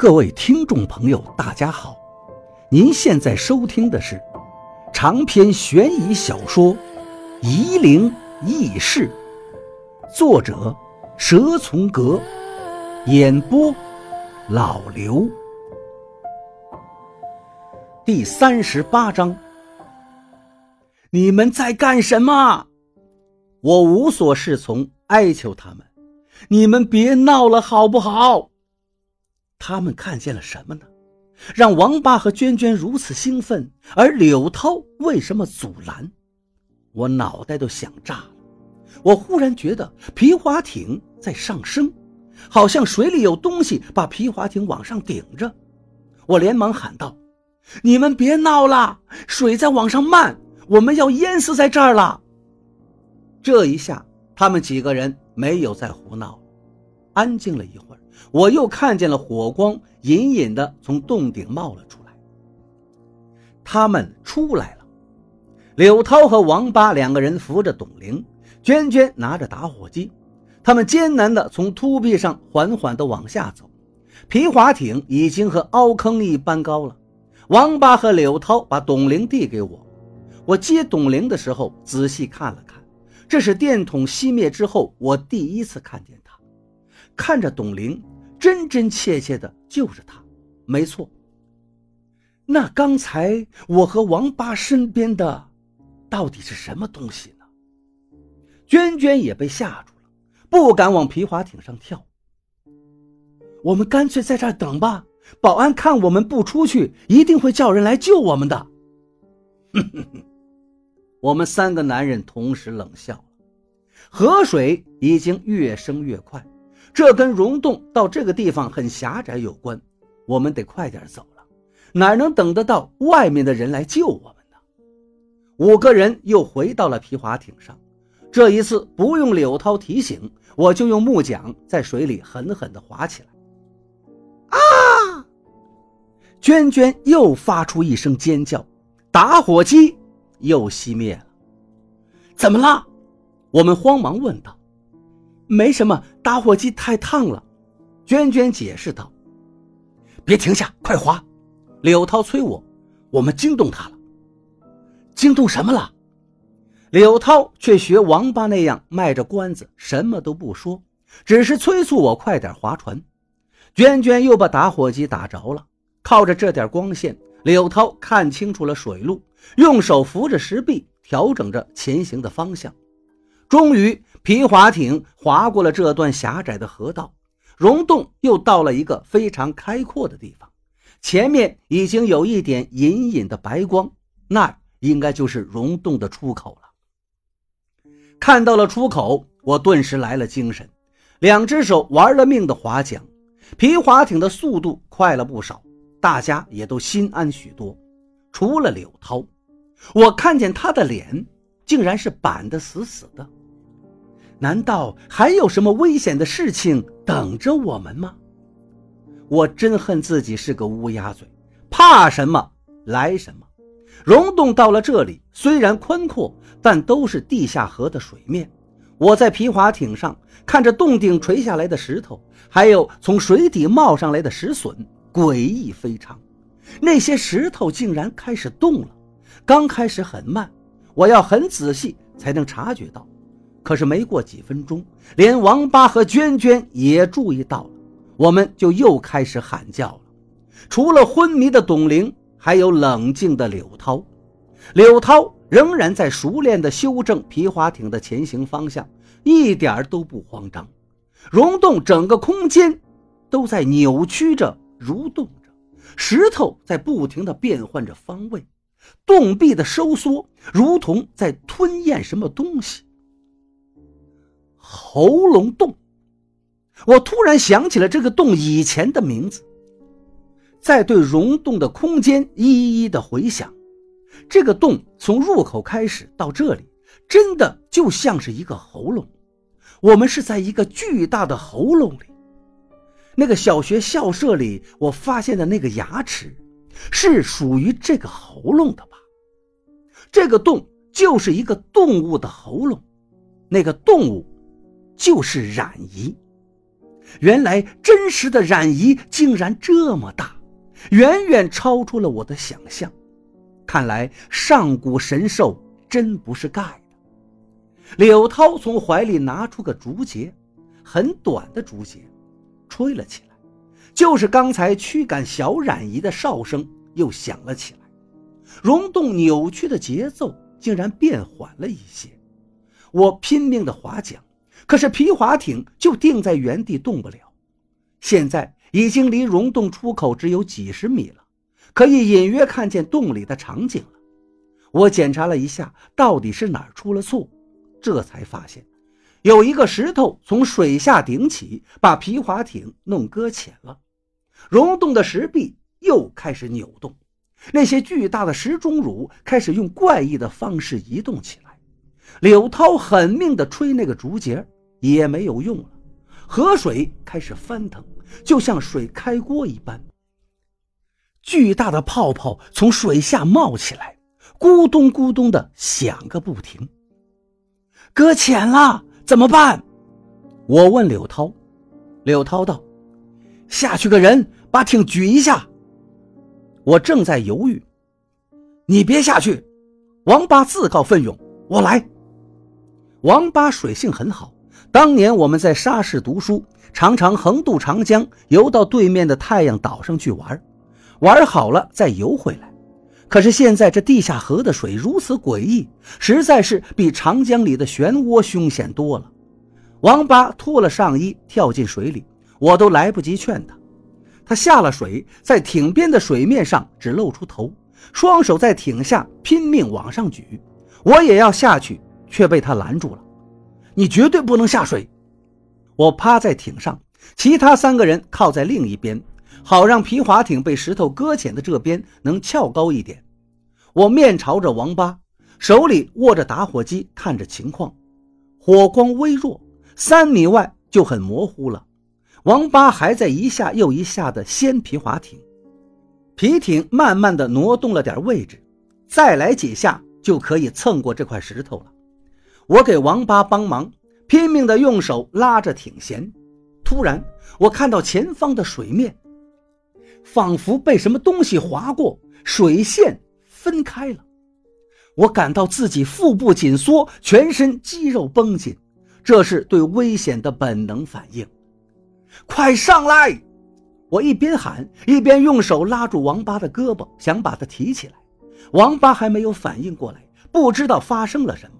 各位听众朋友，大家好！您现在收听的是长篇悬疑小说《夷陵轶事》，作者蛇从阁，演播老刘。第三十八章，你们在干什么？我无所适从，哀求他们：你们别闹了，好不好？他们看见了什么呢？让王八和娟娟如此兴奋，而柳涛为什么阻拦？我脑袋都想炸了。我忽然觉得皮划艇在上升，好像水里有东西把皮划艇往上顶着。我连忙喊道：“你们别闹了，水在往上漫，我们要淹死在这儿了。”这一下，他们几个人没有再胡闹，安静了一会儿。我又看见了火光隐隐的从洞顶冒了出来。他们出来了，柳涛和王八两个人扶着董玲，娟娟拿着打火机，他们艰难的从凸壁上缓缓的往下走。皮划艇已经和凹坑一般高了。王八和柳涛把董玲递给我，我接董玲的时候仔细看了看，这是电筒熄灭之后我第一次看见她，看着董玲。真真切切的就是他，没错。那刚才我和王八身边的，到底是什么东西呢？娟娟也被吓住了，不敢往皮划艇上跳。我们干脆在这儿等吧，保安看我们不出去，一定会叫人来救我们的。我们三个男人同时冷笑。河水已经越升越快。这跟溶洞到这个地方很狭窄有关，我们得快点走了，哪能等得到外面的人来救我们呢？五个人又回到了皮划艇上，这一次不用柳涛提醒，我就用木桨在水里狠狠地划起来。啊！娟娟又发出一声尖叫，打火机又熄灭了。怎么了？我们慌忙问道。没什么，打火机太烫了。娟娟解释道：“别停下，快滑！”柳涛催我：“我们惊动他了。”惊动什么了？柳涛却学王八那样卖着关子，什么都不说，只是催促我快点划船。娟娟又把打火机打着了，靠着这点光线，柳涛看清楚了水路，用手扶着石壁，调整着前行的方向。终于，皮划艇划过了这段狭窄的河道，溶洞又到了一个非常开阔的地方。前面已经有一点隐隐的白光，那应该就是溶洞的出口了。看到了出口，我顿时来了精神，两只手玩了命的划桨，皮划艇的速度快了不少，大家也都心安许多，除了柳涛，我看见他的脸竟然是板得死死的。难道还有什么危险的事情等着我们吗？我真恨自己是个乌鸦嘴，怕什么来什么。溶洞到了这里，虽然宽阔，但都是地下河的水面。我在皮划艇上看着洞顶垂下来的石头，还有从水底冒上来的石笋，诡异非常。那些石头竟然开始动了，刚开始很慢，我要很仔细才能察觉到。可是没过几分钟，连王八和娟娟也注意到了，我们就又开始喊叫了。除了昏迷的董玲，还有冷静的柳涛。柳涛仍然在熟练地修正皮划艇的前行方向，一点都不慌张。溶洞整个空间都在扭曲着、蠕动着，石头在不停地变换着方位，洞壁的收缩如同在吞咽什么东西。喉咙洞，我突然想起了这个洞以前的名字，在对溶洞的空间一一的回想，这个洞从入口开始到这里，真的就像是一个喉咙。我们是在一个巨大的喉咙里，那个小学校舍里我发现的那个牙齿，是属于这个喉咙的吧？这个洞就是一个动物的喉咙，那个动物。就是冉姨，原来真实的染夷竟然这么大，远远超出了我的想象。看来上古神兽真不是盖的。柳涛从怀里拿出个竹节，很短的竹节，吹了起来，就是刚才驱赶小冉夷的哨声又响了起来。溶洞扭曲的节奏竟然变缓了一些。我拼命的划桨。可是皮划艇就定在原地动不了，现在已经离溶洞出口只有几十米了，可以隐约看见洞里的场景了。我检查了一下，到底是哪儿出了错，这才发现有一个石头从水下顶起，把皮划艇弄搁浅了。溶洞的石壁又开始扭动，那些巨大的石钟乳开始用怪异的方式移动起来。柳涛狠命地吹那个竹节。也没有用了，河水开始翻腾，就像水开锅一般。巨大的泡泡从水下冒起来，咕咚咕咚的响个不停。搁浅了，怎么办？我问柳涛。柳涛道：“下去个人，把艇举一下。”我正在犹豫，你别下去。王八自告奋勇：“我来。”王八水性很好。当年我们在沙市读书，常常横渡长江，游到对面的太阳岛上去玩，玩好了再游回来。可是现在这地下河的水如此诡异，实在是比长江里的漩涡凶险多了。王八脱了上衣跳进水里，我都来不及劝他。他下了水，在艇边的水面上只露出头，双手在艇下拼命往上举。我也要下去，却被他拦住了。你绝对不能下水！我趴在艇上，其他三个人靠在另一边，好让皮划艇被石头搁浅的这边能翘高一点。我面朝着王八，手里握着打火机，看着情况。火光微弱，三米外就很模糊了。王八还在一下又一下地掀皮划艇，皮艇慢慢地挪动了点位置，再来几下就可以蹭过这块石头了。我给王八帮忙，拼命地用手拉着挺弦。突然，我看到前方的水面，仿佛被什么东西划过，水线分开了。我感到自己腹部紧缩，全身肌肉绷紧，这是对危险的本能反应。快上来！我一边喊，一边用手拉住王八的胳膊，想把他提起来。王八还没有反应过来，不知道发生了什么。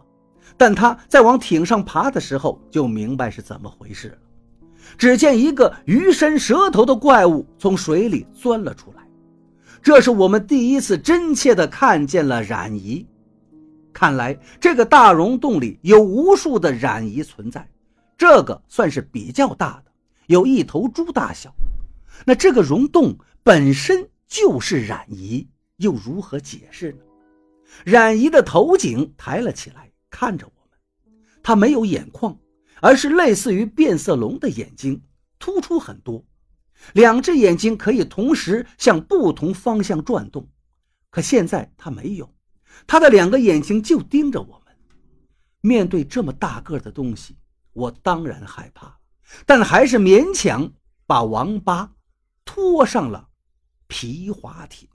但他在往艇上爬的时候，就明白是怎么回事了。只见一个鱼身蛇头的怪物从水里钻了出来，这是我们第一次真切地看见了染夷。看来这个大溶洞里有无数的染夷存在，这个算是比较大的，有一头猪大小。那这个溶洞本身就是染夷，又如何解释呢？染夷的头颈抬了起来。看着我们，他没有眼眶，而是类似于变色龙的眼睛，突出很多。两只眼睛可以同时向不同方向转动，可现在他没有，他的两个眼睛就盯着我们。面对这么大个的东西，我当然害怕，但还是勉强把王八拖上了皮划艇。